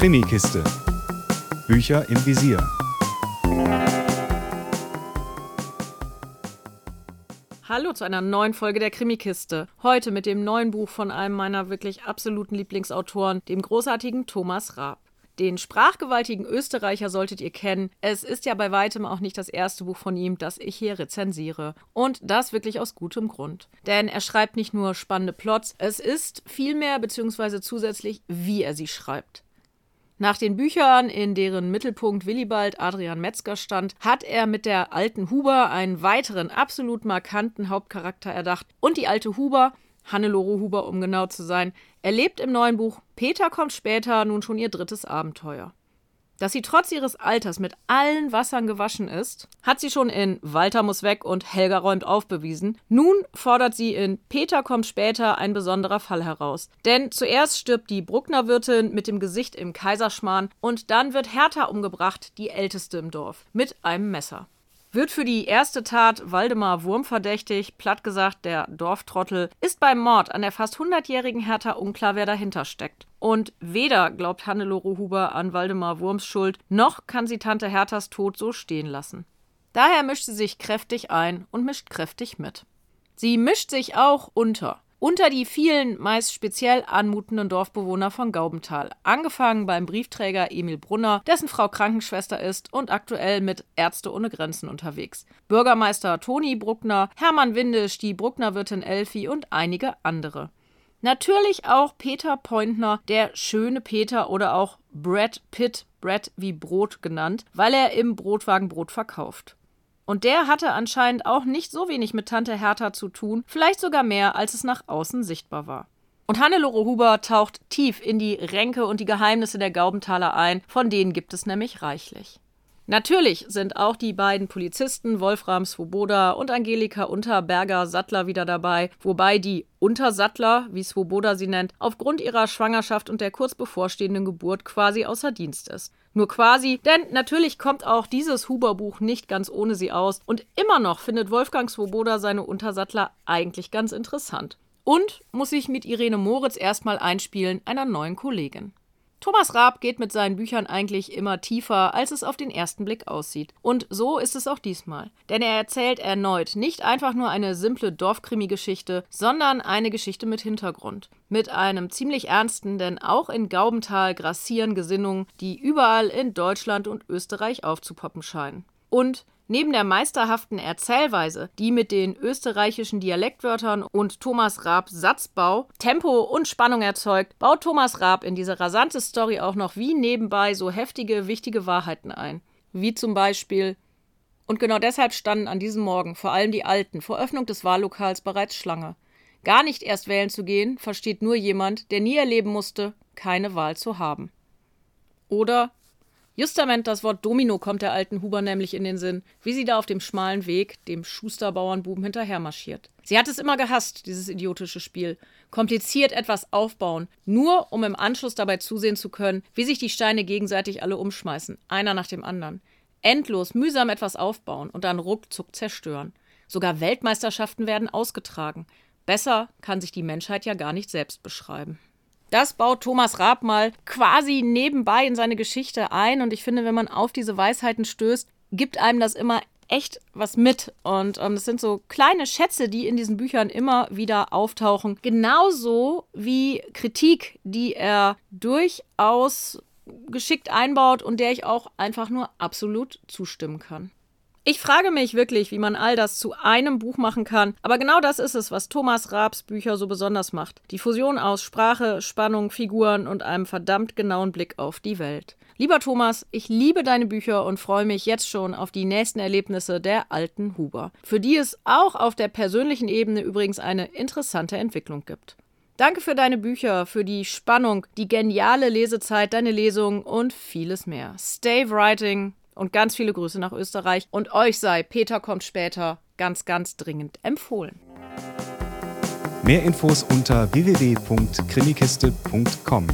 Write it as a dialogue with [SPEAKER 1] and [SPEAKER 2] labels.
[SPEAKER 1] Krimikiste. Bücher im Visier.
[SPEAKER 2] Hallo zu einer neuen Folge der Krimikiste. Heute mit dem neuen Buch von einem meiner wirklich absoluten Lieblingsautoren, dem großartigen Thomas Raab. Den sprachgewaltigen Österreicher solltet ihr kennen. Es ist ja bei weitem auch nicht das erste Buch von ihm, das ich hier rezensiere. Und das wirklich aus gutem Grund. Denn er schreibt nicht nur spannende Plots, es ist vielmehr bzw. zusätzlich, wie er sie schreibt. Nach den Büchern, in deren Mittelpunkt Willibald Adrian Metzger stand, hat er mit der alten Huber einen weiteren absolut markanten Hauptcharakter erdacht. Und die alte Huber Hannelore Huber, um genau zu sein, erlebt im neuen Buch Peter kommt später nun schon ihr drittes Abenteuer. Dass sie trotz ihres Alters mit allen Wassern gewaschen ist, hat sie schon in Walter muss weg und Helga räumt auf bewiesen. Nun fordert sie in Peter kommt später ein besonderer Fall heraus. Denn zuerst stirbt die Bruckner-Wirtin mit dem Gesicht im Kaiserschmarrn und dann wird Hertha umgebracht, die älteste im Dorf, mit einem Messer wird für die erste Tat Waldemar Wurm verdächtig, platt gesagt der Dorftrottel, ist beim Mord an der fast 100-jährigen Hertha unklar, wer dahinter steckt. Und weder glaubt Hannelore Huber an Waldemar Wurms Schuld, noch kann sie Tante Herthas Tod so stehen lassen. Daher mischt sie sich kräftig ein und mischt kräftig mit. Sie mischt sich auch unter unter die vielen meist speziell anmutenden Dorfbewohner von Gaubenthal. Angefangen beim Briefträger Emil Brunner, dessen Frau Krankenschwester ist und aktuell mit Ärzte ohne Grenzen unterwegs. Bürgermeister Toni Bruckner, Hermann Windisch, die Bruckner-Wirtin Elfi und einige andere. Natürlich auch Peter Pointner, der schöne Peter oder auch Brad Pitt, Brad wie Brot genannt, weil er im Brotwagen Brot verkauft. Und der hatte anscheinend auch nicht so wenig mit Tante Hertha zu tun, vielleicht sogar mehr, als es nach außen sichtbar war. Und Hannelore Huber taucht tief in die Ränke und die Geheimnisse der Gaubenthaler ein, von denen gibt es nämlich reichlich. Natürlich sind auch die beiden Polizisten Wolfram Svoboda und Angelika Unterberger Sattler wieder dabei, wobei die Untersattler, wie Svoboda sie nennt, aufgrund ihrer Schwangerschaft und der kurz bevorstehenden Geburt quasi außer Dienst ist. Nur quasi, denn natürlich kommt auch dieses Huber-Buch nicht ganz ohne sie aus und immer noch findet Wolfgang Svoboda seine Untersattler eigentlich ganz interessant. Und muss sich mit Irene Moritz erstmal einspielen, einer neuen Kollegin. Thomas Raab geht mit seinen Büchern eigentlich immer tiefer, als es auf den ersten Blick aussieht. Und so ist es auch diesmal. Denn er erzählt erneut nicht einfach nur eine simple Dorfkrimi-Geschichte, sondern eine Geschichte mit Hintergrund. Mit einem ziemlich ernsten, denn auch in Gaubenthal grassieren Gesinnungen, die überall in Deutschland und Österreich aufzupoppen scheinen. Und Neben der meisterhaften Erzählweise, die mit den österreichischen Dialektwörtern und Thomas Raabs Satzbau Tempo und Spannung erzeugt, baut Thomas Raab in diese rasante Story auch noch wie nebenbei so heftige, wichtige Wahrheiten ein. Wie zum Beispiel und genau deshalb standen an diesem Morgen vor allem die Alten vor Öffnung des Wahllokals bereits Schlange. Gar nicht erst wählen zu gehen, versteht nur jemand, der nie erleben musste, keine Wahl zu haben. Oder Justament das Wort Domino kommt der alten Huber nämlich in den Sinn, wie sie da auf dem schmalen Weg dem Schusterbauernbuben hinterher marschiert. Sie hat es immer gehasst, dieses idiotische Spiel. Kompliziert etwas aufbauen, nur um im Anschluss dabei zusehen zu können, wie sich die Steine gegenseitig alle umschmeißen, einer nach dem anderen. Endlos, mühsam etwas aufbauen und dann ruckzuck zerstören. Sogar Weltmeisterschaften werden ausgetragen. Besser kann sich die Menschheit ja gar nicht selbst beschreiben. Das baut Thomas Raab mal quasi nebenbei in seine Geschichte ein. Und ich finde, wenn man auf diese Weisheiten stößt, gibt einem das immer echt was mit. Und ähm, das sind so kleine Schätze, die in diesen Büchern immer wieder auftauchen. Genauso wie Kritik, die er durchaus geschickt einbaut und der ich auch einfach nur absolut zustimmen kann. Ich frage mich wirklich, wie man all das zu einem Buch machen kann, aber genau das ist es, was Thomas Raabs Bücher so besonders macht. Die Fusion aus Sprache, Spannung, Figuren und einem verdammt genauen Blick auf die Welt. Lieber Thomas, ich liebe deine Bücher und freue mich jetzt schon auf die nächsten Erlebnisse der alten Huber, für die es auch auf der persönlichen Ebene übrigens eine interessante Entwicklung gibt. Danke für deine Bücher, für die Spannung, die geniale Lesezeit, deine Lesungen und vieles mehr. Stay writing, und ganz viele Grüße nach Österreich. Und euch sei Peter kommt später ganz, ganz dringend empfohlen.
[SPEAKER 1] Mehr Infos unter www.krimikiste.com.